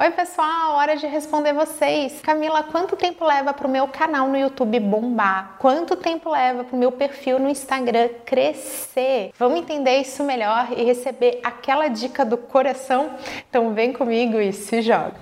Oi, pessoal, hora de responder vocês. Camila, quanto tempo leva para o meu canal no YouTube bombar? Quanto tempo leva para o meu perfil no Instagram crescer? Vamos entender isso melhor e receber aquela dica do coração? Então vem comigo e se joga.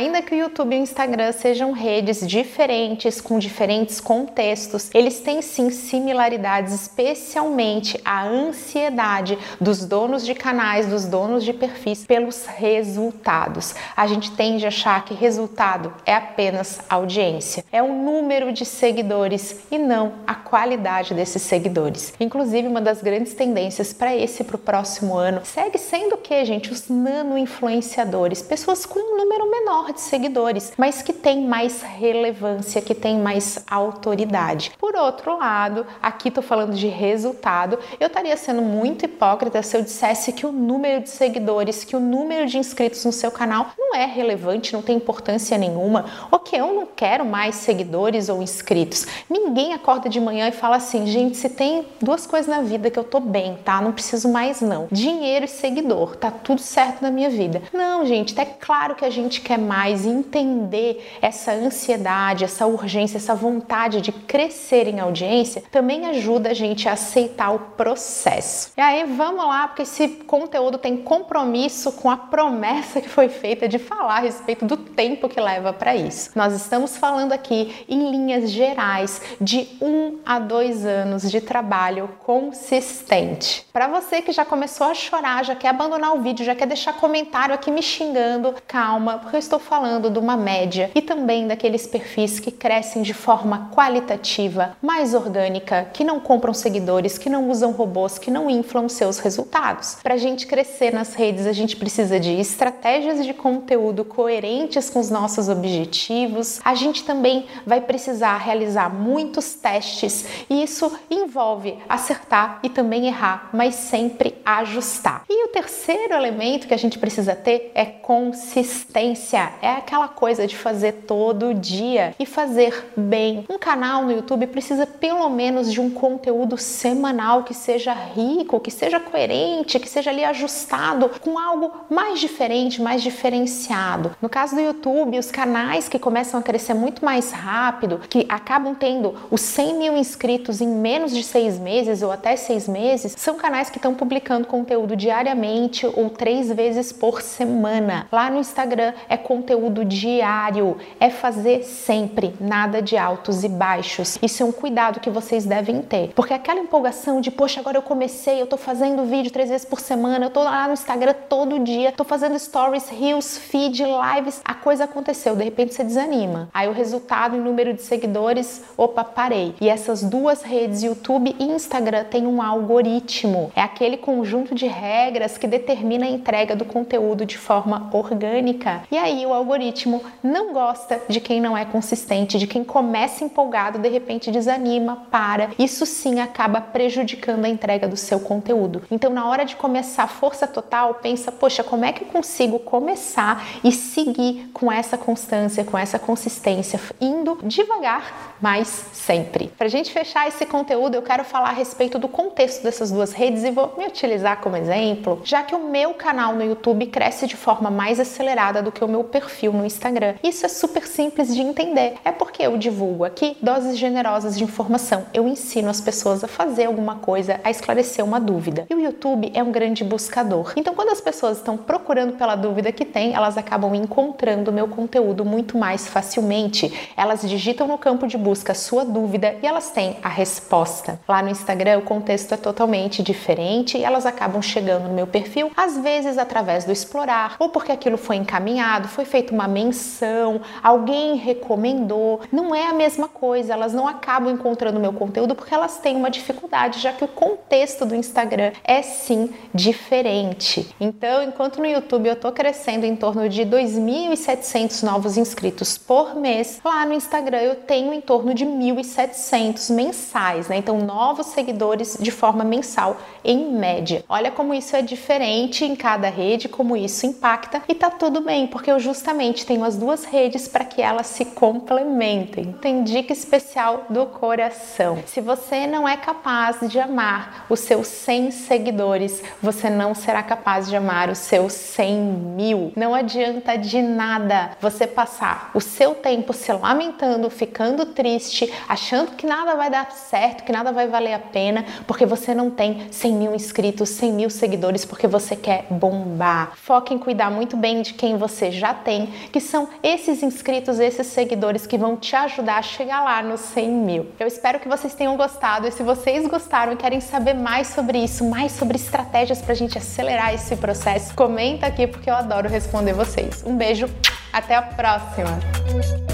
Ainda que o YouTube e o Instagram sejam redes diferentes, com diferentes contextos, eles têm sim similaridades, especialmente a ansiedade dos donos de canais, dos donos de perfis pelos resultados. A gente tende a achar que resultado é apenas audiência, é o número de seguidores e não a qualidade desses seguidores. Inclusive, uma das grandes tendências para esse para o próximo ano segue sendo o que, gente? Os nano influenciadores, pessoas com um número menor menor de seguidores, mas que tem mais relevância, que tem mais autoridade. Por outro lado, aqui estou falando de resultado, eu estaria sendo muito hipócrita se eu dissesse que o número de seguidores, que o número de inscritos no seu canal não é relevante, não tem importância nenhuma, ou que eu não quero mais seguidores ou inscritos. Ninguém acorda de manhã e fala assim, gente, se tem duas coisas na vida que eu tô bem, tá? Não preciso mais não. Dinheiro e seguidor, tá tudo certo na minha vida. Não, gente, é claro que a gente quer mais entender essa ansiedade, essa urgência, essa vontade de crescer em audiência, também ajuda a gente a aceitar o processo. E aí vamos lá, porque esse conteúdo tem compromisso com a promessa que foi feita de falar a respeito do tempo que leva para isso. Nós estamos falando aqui em linhas gerais de um a dois anos de trabalho consistente. Para você que já começou a chorar, já quer abandonar o vídeo, já quer deixar comentário aqui me xingando, calma, porque eu estou falando de uma média e também daqueles perfis que crescem de forma qualitativa, mais orgânica, que não compram seguidores, que não usam robôs, que não inflam seus resultados. Para a gente crescer nas redes, a gente precisa de estratégias de conteúdo coerentes com os nossos objetivos. A gente também vai precisar realizar muitos testes e isso envolve acertar e também errar, mas sempre ajustar. E o terceiro elemento que a gente precisa ter é consistência é aquela coisa de fazer todo dia e fazer bem. Um canal no YouTube precisa pelo menos de um conteúdo semanal que seja rico, que seja coerente, que seja ali ajustado com algo mais diferente, mais diferenciado. No caso do YouTube, os canais que começam a crescer muito mais rápido, que acabam tendo os 100 mil inscritos em menos de seis meses ou até seis meses, são canais que estão publicando conteúdo diariamente ou três vezes por semana. Lá no Instagram é com conteúdo diário, é fazer sempre, nada de altos e baixos. Isso é um cuidado que vocês devem ter, porque aquela empolgação de, poxa, agora eu comecei, eu tô fazendo vídeo três vezes por semana, eu tô lá no Instagram todo dia, tô fazendo stories, reels, feed, lives, a coisa aconteceu, de repente você desanima. Aí o resultado em número de seguidores, opa, parei. E essas duas redes, YouTube e Instagram, têm um algoritmo. É aquele conjunto de regras que determina a entrega do conteúdo de forma orgânica. E aí o algoritmo não gosta de quem não é consistente, de quem começa empolgado, de repente desanima, para. Isso sim acaba prejudicando a entrega do seu conteúdo. Então, na hora de começar força total, pensa, poxa, como é que eu consigo começar e seguir com essa constância, com essa consistência, indo devagar, mas sempre. Para a gente fechar esse conteúdo, eu quero falar a respeito do contexto dessas duas redes e vou me utilizar como exemplo, já que o meu canal no YouTube cresce de forma mais acelerada do que o meu perfil no Instagram. Isso é super simples de entender. É porque eu divulgo aqui doses generosas de informação. Eu ensino as pessoas a fazer alguma coisa, a esclarecer uma dúvida. E o YouTube é um grande buscador. Então, quando as pessoas estão procurando pela dúvida que tem, elas acabam encontrando o meu conteúdo muito mais facilmente. Elas digitam no campo de busca sua dúvida e elas têm a resposta. Lá no Instagram, o contexto é totalmente diferente e elas acabam chegando no meu perfil, às vezes através do explorar ou porque aquilo foi encaminhado, foi foi feita uma menção, alguém recomendou. Não é a mesma coisa, elas não acabam encontrando meu conteúdo porque elas têm uma dificuldade, já que o contexto do Instagram é sim diferente. Então, enquanto no YouTube eu tô crescendo em torno de 2.700 novos inscritos por mês, lá no Instagram eu tenho em torno de 1.700 mensais, né? Então, novos seguidores de forma mensal em média. Olha como isso é diferente em cada rede, como isso impacta e tá tudo bem, porque eu justamente tenho as duas redes para que elas se complementem. Tem dica especial do coração. Se você não é capaz de amar os seus 100 seguidores, você não será capaz de amar os seus 100 mil. Não adianta de nada você passar o seu tempo se lamentando, ficando triste, achando que nada vai dar certo, que nada vai valer a pena, porque você não tem 100 mil inscritos, 100 mil seguidores, porque você quer bombar. Foque em cuidar muito bem de quem você já tem, que são esses inscritos, esses seguidores que vão te ajudar a chegar lá nos 100 mil. Eu espero que vocês tenham gostado e se vocês gostaram e querem saber mais sobre isso, mais sobre estratégias para a gente acelerar esse processo, comenta aqui porque eu adoro responder vocês. Um beijo, até a próxima!